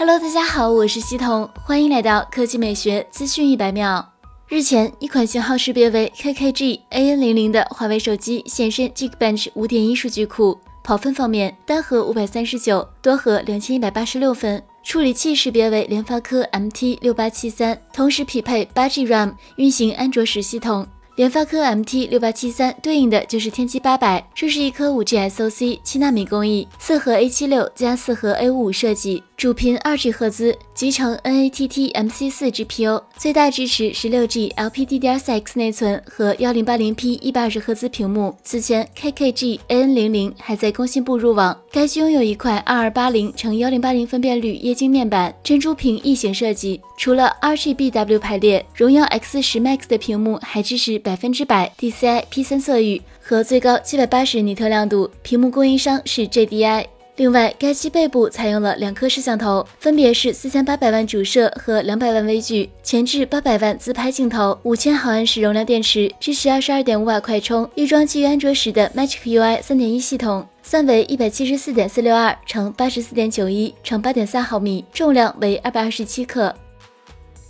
Hello，大家好，我是西彤，欢迎来到科技美学资讯一百秒。日前，一款型号识别为 KKG AN00 的华为手机现身 Geekbench 5.1数据库。跑分方面，单核五百三十九，多核两千一百八十六分。处理器识别为联发科 MT 六八七三，同时匹配八 G RAM，运行安卓十系统。联发科 MT 六八七三对应的就是天玑八百，这是一颗五 G SoC 七纳米工艺，四核 A 七六加四核 A 五五设计。主频二 G 赫兹，集成 NATT MC4 GPU，最大支持十六 G LPDDR4X 内存和幺零八零 P 一百二十赫兹屏幕。此前 KKG AN00 还在工信部入网，该机拥有一块二二八零乘幺零八零分辨率液晶面板，珍珠屏异形设计。除了 RGBW 排列，荣耀 X 十 Max 的屏幕还支持百分之百 DCI P3 色域和最高七百八十尼特亮度，屏幕供应商是 JDI。另外，该机背部采用了两颗摄像头，分别是四千八百万主摄和两百万微距，前置八百万自拍镜头，五千毫安时容量电池，支持二十二点五瓦快充，预装基于安卓十的 Magic UI 三点一系统，三维一百七十四点四六二乘八十四点九一乘八点三毫米，重量为二百二十七克。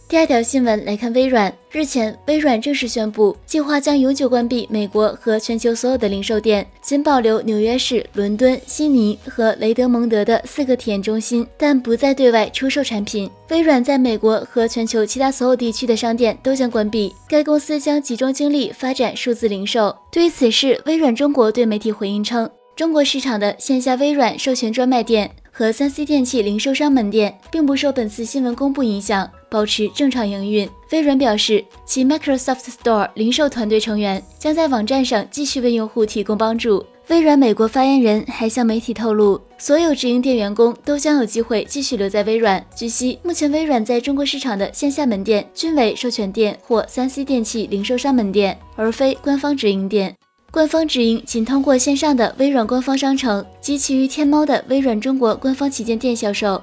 第二条新闻来看，微软日前，微软正式宣布，计划将永久关闭美国和全球所有的零售店，仅保留纽约市、伦敦、悉尼和雷德蒙德的四个体验中心，但不再对外出售产品。微软在美国和全球其他所有地区的商店都将关闭，该公司将集中精力发展数字零售。对于此事，微软中国对媒体回应称，中国市场的线下微软授权专卖店。和三 C 电器零售商门店并不受本次新闻公布影响，保持正常营运。微软表示，其 Microsoft Store 零售团队成员将在网站上继续为用户提供帮助。微软美国发言人还向媒体透露，所有直营店员工都将有机会继续留在微软。据悉，目前微软在中国市场的线下门店均为授权店或三 C 电器零售商门店，而非官方直营店。官方直营仅通过线上的微软官方商城及其于天猫的微软中国官方旗舰店销售。